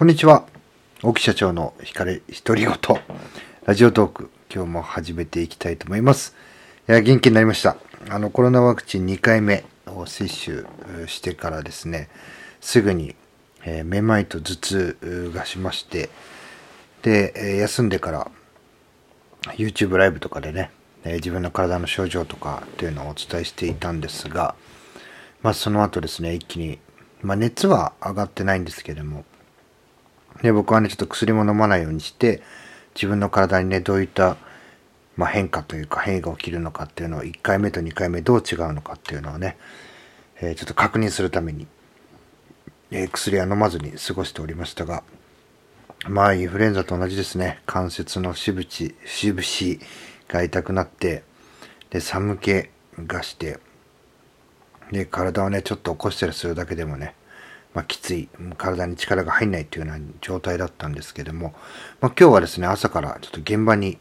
こんにちは。大木社長の光独り言。ラジオトーク、今日も始めていきたいと思います。いや、元気になりました。あの、コロナワクチン2回目を接種してからですね、すぐに、えー、めまいと頭痛がしまして、で、え、休んでから、YouTube ライブとかでね、え、自分の体の症状とかっていうのをお伝えしていたんですが、まあその後ですね、一気に、まあ熱は上がってないんですけども、で、僕はね、ちょっと薬も飲まないようにして、自分の体にね、どういった、まあ、変化というか変異が起きるのかっていうのを1回目と2回目どう違うのかっていうのをね、えー、ちょっと確認するために、えー、薬は飲まずに過ごしておりましたが、まあ、インフルエンザと同じですね。関節の節々、節々が痛くなって、で、寒気がして、で、体をね、ちょっと起こしたりするだけでもね、まあ、きつい、体に力が入んないというような状態だったんですけども、まあ、今日はですね、朝からちょっと現場に、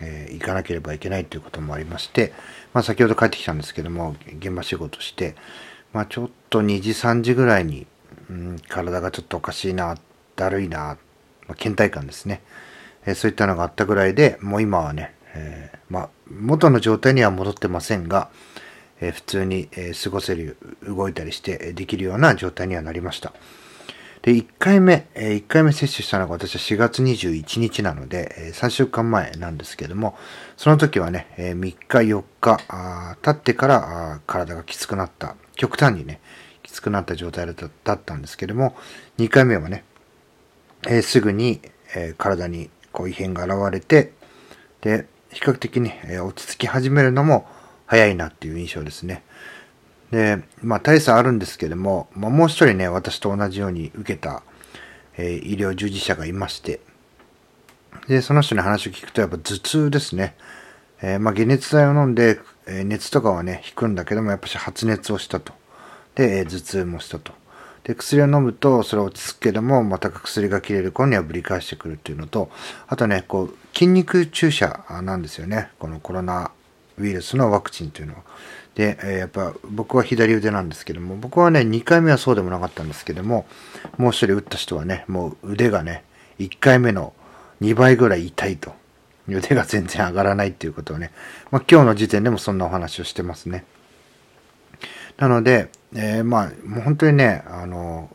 えー、行かなければいけないということもありまして、まあ、先ほど帰ってきたんですけども、現場仕事して、まあ、ちょっと2時、3時ぐらいに、うん、体がちょっとおかしいな、だるいな、まあ、倦怠感ですね、えー、そういったのがあったぐらいで、もう今はね、えー、まあ、元の状態には戻ってませんが、え普通に、え過ごせる、動いたりしてできるような状態にはなりました。で、1回目、え1回目接種したのが私は4月21日なので、え3週間前なんですけども、その時はね、え3日4日あ経ってからあ体がきつくなった、極端にね、きつくなった状態だったんですけども、2回目はね、えすぐに、え体にこう異変が現れて、で、比較的に、え落ち着き始めるのも、早いなっていう印象ですね。で、まあ大差あるんですけども、まあ、もう一人ね、私と同じように受けた、えー、医療従事者がいまして、で、その人に話を聞くとやっぱ頭痛ですね。えー、まあ解熱剤を飲んで、えー、熱とかはね、引くんだけども、やっぱし発熱をしたと。で、えー、頭痛もしたと。で、薬を飲むと、それ落ち着くけども、また薬が切れる頃にはぶり返してくるっていうのと、あとね、こう、筋肉注射なんですよね。このコロナウイルスのワクチンというのは。で、え、やっぱ僕は左腕なんですけども、僕はね、2回目はそうでもなかったんですけども、もう一人打った人はね、もう腕がね、1回目の2倍ぐらい痛いと。腕が全然上がらないっていうことをね、まあ、今日の時点でもそんなお話をしてますね。なので、えー、まあ、もう本当にね、あの、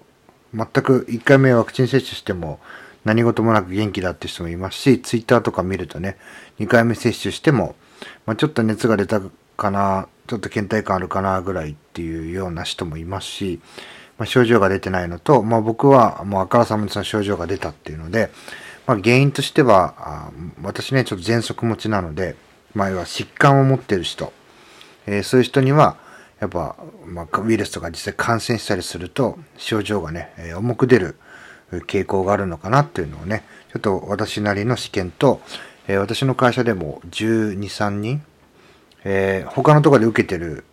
全く1回目ワクチン接種しても何事もなく元気だって人もいますし、ツイッターとか見るとね、2回目接種してもまあ、ちょっと熱が出たかな、ちょっと倦怠感あるかなぐらいっていうような人もいますし、まあ、症状が出てないのと、まあ、僕はもうあからさまにその症状が出たっていうので、まあ、原因としては、私ね、ちょっと喘息持ちなので、まあ、要は疾患を持ってる人、えー、そういう人には、やっぱ、まあ、ウイルスとか実際感染したりすると、症状がね、えー、重く出る傾向があるのかなっていうのをね、ちょっと私なりの試験と、えー、私の会社でも12、3人、えー、他のところで受けてる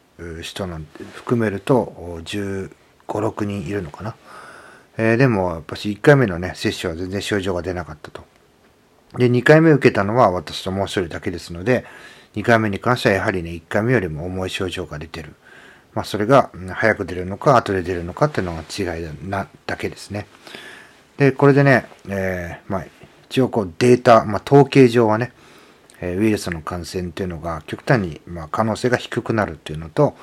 人なんて含めると15、6人いるのかな。えー、でも、やっぱし1回目のね、接種は全然症状が出なかったと。で、2回目受けたのは私ともう一人だけですので、2回目に関してはやはりね、1回目よりも重い症状が出てる。まあ、それが早く出るのか、後で出るのかっていうのが違いな、だけですね。で、これでね、えー、まあ、一応こうデータ、まあ、統計上はね、えウイルスの感染っていうのが極端に、ま、可能性が低くなるっていうのと、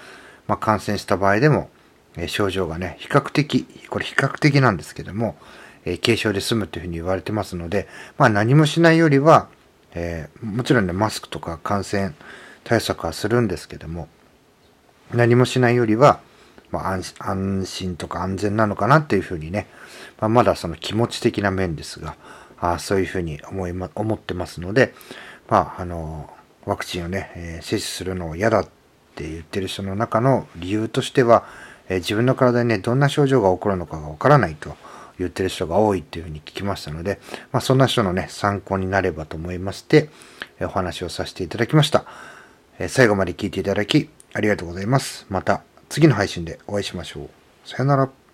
まあ、感染した場合でも、え症状がね、比較的、これ比較的なんですけども、え軽症で済むというふうに言われてますので、まあ、何もしないよりは、えー、もちろんね、マスクとか感染対策はするんですけども、何もしないよりは、まあ、安心とか安全なのかなっていうふうにね、まあ、まだその気持ち的な面ですが、あそういうふうに思いま、思ってますので、まあ、あの、ワクチンをね、えー、接種するのを嫌だって言ってる人の中の理由としては、えー、自分の体にね、どんな症状が起こるのかがわからないと言ってる人が多いっていうふうに聞きましたので、まあ、そんな人のね、参考になればと思いまして、えー、お話をさせていただきました。え最後まで聞いていただき、ありがとうございます。また次の配信でお会いしましょう。さよなら。